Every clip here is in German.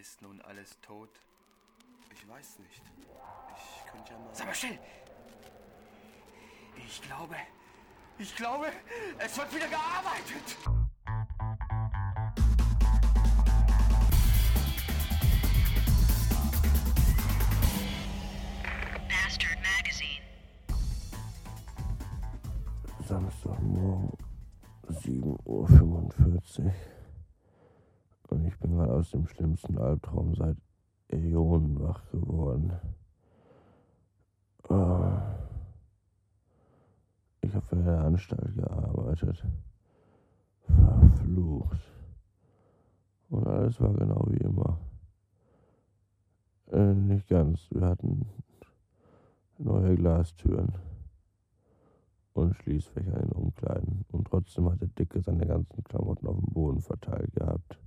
Ist nun alles tot? Ich weiß nicht. Ich könnte ja mal. Sag mal still! Ich glaube, ich glaube, es wird wieder gearbeitet! Bastard Magazine. Samstagmorgen 7.45 Uhr. Ich bin gerade aus dem schlimmsten Albtraum seit Äonen wach geworden. Ah. Ich habe in der Anstalt gearbeitet. Verflucht. Und alles war genau wie immer. Äh, nicht ganz. Wir hatten neue Glastüren und Schließfächer in den Umkleiden. Und trotzdem hat der Dicke seine ganzen Klamotten auf dem Boden verteilt gehabt.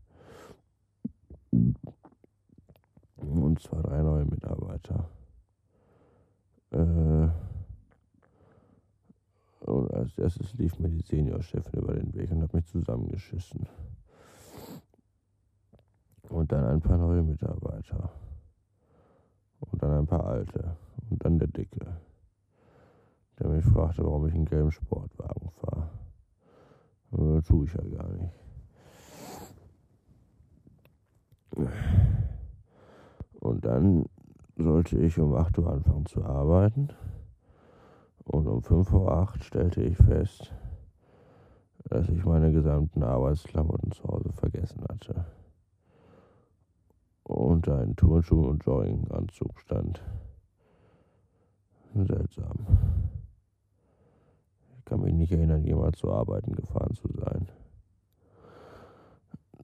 Und zwar drei neue Mitarbeiter. Äh, und als erstes lief mir die Seniorchefin über den Weg und hat mich zusammengeschissen. Und dann ein paar neue Mitarbeiter. Und dann ein paar alte. Und dann der Dicke der mich fragte, warum ich einen gelben Sportwagen fahre. Das tue ich ja gar nicht. Und dann sollte ich um 8 Uhr anfangen zu arbeiten. Und um 5 vor 8 stellte ich fest, dass ich meine gesamten Arbeitsklamotten zu Hause vergessen hatte. Und einen Turnschuh und Jogginganzug stand. Seltsam. Ich kann mich nicht erinnern, jemals zu arbeiten gefahren zu sein.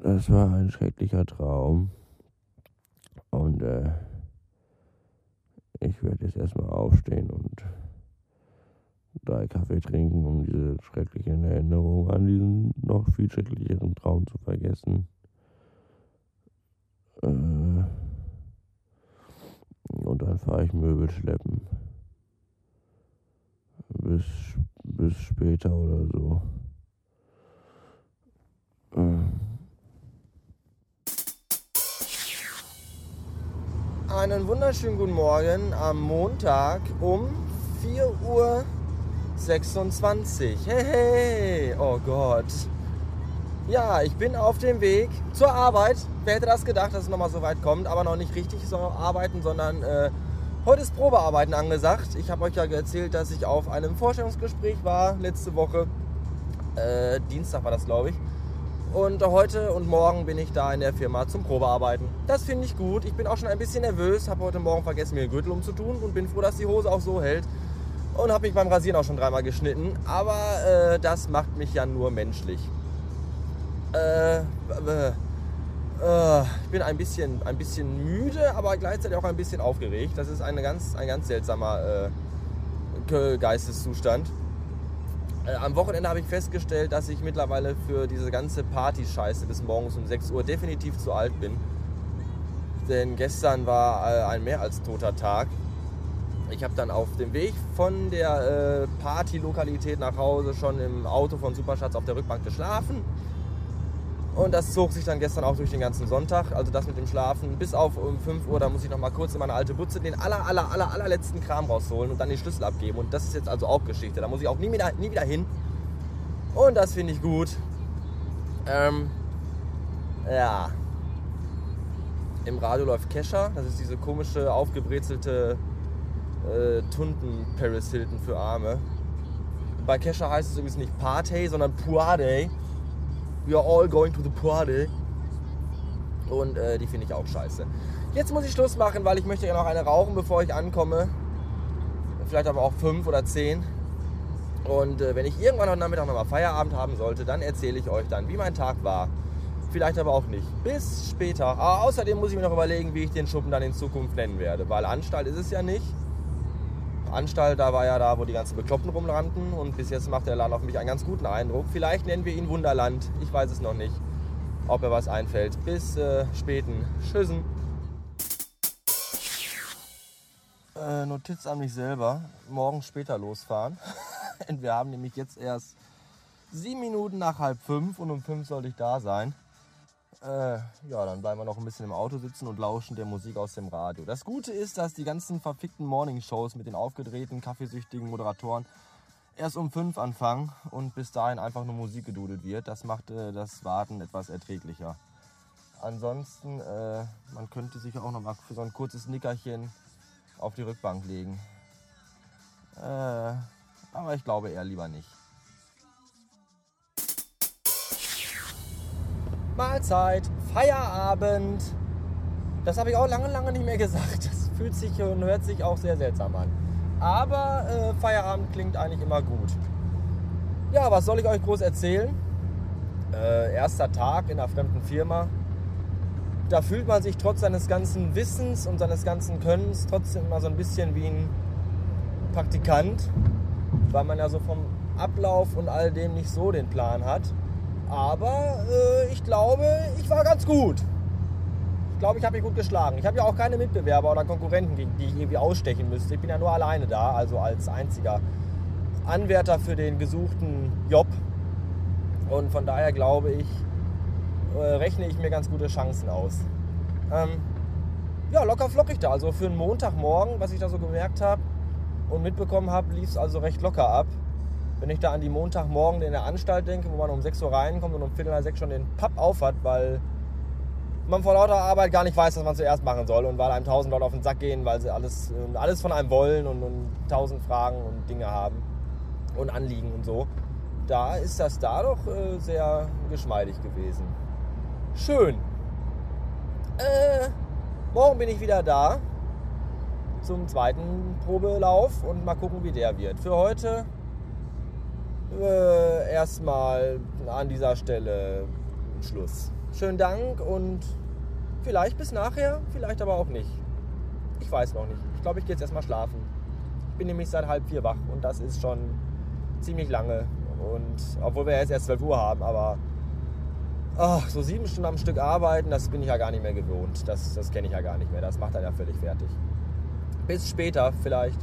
Das war ein schrecklicher Traum. Und äh, ich werde jetzt erstmal aufstehen und drei Kaffee trinken, um diese schrecklichen Erinnerungen an diesen noch viel schrecklicheren Traum zu vergessen. Äh, und dann fahre ich Möbel schleppen. Bis, bis später oder so. Einen wunderschönen guten Morgen am Montag um 4.26 Uhr. Hey, hey, oh Gott. Ja, ich bin auf dem Weg zur Arbeit. Wer hätte das gedacht, dass es nochmal so weit kommt, aber noch nicht richtig so arbeiten, sondern äh, heute ist Probearbeiten angesagt. Ich habe euch ja erzählt, dass ich auf einem Vorstellungsgespräch war letzte Woche. Äh, Dienstag war das, glaube ich. Und heute und morgen bin ich da in der Firma zum Probearbeiten. Das finde ich gut. Ich bin auch schon ein bisschen nervös, habe heute Morgen vergessen, mir den Gürtel umzutun und bin froh, dass die Hose auch so hält. Und habe mich beim Rasieren auch schon dreimal geschnitten. Aber äh, das macht mich ja nur menschlich. Äh, äh, ich bin ein bisschen, ein bisschen müde, aber gleichzeitig auch ein bisschen aufgeregt. Das ist eine ganz, ein ganz seltsamer äh, Geisteszustand. Äh, am Wochenende habe ich festgestellt, dass ich mittlerweile für diese ganze Party-Scheiße bis morgens um 6 Uhr definitiv zu alt bin. Denn gestern war äh, ein mehr als toter Tag. Ich habe dann auf dem Weg von der äh, Party-Lokalität nach Hause schon im Auto von Superschatz auf der Rückbank geschlafen. Und das zog sich dann gestern auch durch den ganzen Sonntag. Also das mit dem Schlafen bis auf um 5 Uhr, da muss ich noch mal kurz in meine alte Butze den aller, aller, aller, allerletzten Kram rausholen und dann den Schlüssel abgeben. Und das ist jetzt also auch Geschichte. Da muss ich auch nie wieder, nie wieder hin. Und das finde ich gut. Ähm, ja. Im Radio läuft Kesha. Das ist diese komische, aufgebrezelte äh, Tunden Paris Hilton für Arme. Bei Kesha heißt es übrigens nicht Party, sondern Puade. We are all going to the party. Und äh, die finde ich auch scheiße. Jetzt muss ich Schluss machen, weil ich möchte ja noch eine rauchen, bevor ich ankomme. Vielleicht aber auch fünf oder zehn. Und äh, wenn ich irgendwann heute Nachmittag nochmal Feierabend haben sollte, dann erzähle ich euch dann, wie mein Tag war. Vielleicht aber auch nicht. Bis später. Aber außerdem muss ich mir noch überlegen, wie ich den Schuppen dann in Zukunft nennen werde. Weil Anstalt ist es ja nicht. Anstalt, da war ja da, wo die ganzen Bekloppten rumrannten. Und bis jetzt macht der Laden auf mich einen ganz guten Eindruck. Vielleicht nennen wir ihn Wunderland. Ich weiß es noch nicht, ob mir was einfällt. Bis äh, späten. Tschüssen. Äh, Notiz an mich selber. Morgen später losfahren. wir haben nämlich jetzt erst sieben Minuten nach halb fünf und um fünf sollte ich da sein. Äh, ja, dann bleiben wir noch ein bisschen im Auto sitzen und lauschen der Musik aus dem Radio. Das Gute ist, dass die ganzen verfickten Morningshows mit den aufgedrehten, kaffeesüchtigen Moderatoren erst um fünf anfangen und bis dahin einfach nur Musik gedudelt wird. Das macht äh, das Warten etwas erträglicher. Ansonsten, äh, man könnte sich auch noch mal für so ein kurzes Nickerchen auf die Rückbank legen. Äh, aber ich glaube eher lieber nicht. Mahlzeit, Feierabend. Das habe ich auch lange, lange nicht mehr gesagt. Das fühlt sich und hört sich auch sehr seltsam an. Aber äh, Feierabend klingt eigentlich immer gut. Ja, was soll ich euch groß erzählen? Äh, erster Tag in einer fremden Firma. Da fühlt man sich trotz seines ganzen Wissens und seines ganzen Könnens trotzdem immer so ein bisschen wie ein Praktikant, weil man ja so vom Ablauf und all dem nicht so den Plan hat. Aber äh, ich glaube, ich war ganz gut. Ich glaube, ich habe mich gut geschlagen. Ich habe ja auch keine Mitbewerber oder Konkurrenten, gegen die ich irgendwie ausstechen müsste. Ich bin ja nur alleine da, also als einziger Anwärter für den gesuchten Job. Und von daher glaube ich, äh, rechne ich mir ganz gute Chancen aus. Ähm, ja, locker flockig da. Also für einen Montagmorgen, was ich da so gemerkt habe und mitbekommen habe, lief es also recht locker ab. Wenn ich da an die Montagmorgen in der Anstalt denke, wo man um 6 Uhr reinkommt und um Viertel nach 6 schon den Papp aufhat, weil man vor lauter Arbeit gar nicht weiß, was man zuerst machen soll und weil einem tausend Leute auf den Sack gehen, weil sie alles, alles von einem wollen und, und tausend Fragen und Dinge haben und Anliegen und so. Da ist das da doch äh, sehr geschmeidig gewesen. Schön. Äh, morgen bin ich wieder da zum zweiten Probelauf und mal gucken, wie der wird. Für heute äh, erstmal an dieser Stelle Schluss. Schönen Dank und vielleicht bis nachher, vielleicht aber auch nicht. Ich weiß noch nicht. Ich glaube, ich gehe jetzt erstmal schlafen. Ich bin nämlich seit halb vier wach und das ist schon ziemlich lange. Und obwohl wir jetzt erst 12 Uhr haben, aber oh, so sieben Stunden am Stück arbeiten, das bin ich ja gar nicht mehr gewohnt. Das, das kenne ich ja gar nicht mehr. Das macht dann ja völlig fertig. Bis später vielleicht.